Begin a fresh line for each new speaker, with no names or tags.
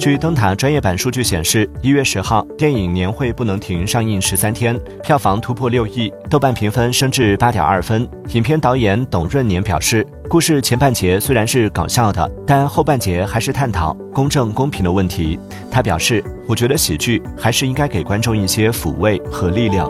据灯塔专业版数据显示，一月十号，电影《年会不能停》上映十三天，票房突破六亿，豆瓣评分升至八点二分。影片导演董润年表示，故事前半节虽然是搞笑的，但后半节还是探讨公正公平的问题。他表示，我觉得喜剧还是应该给观众一些抚慰和力量。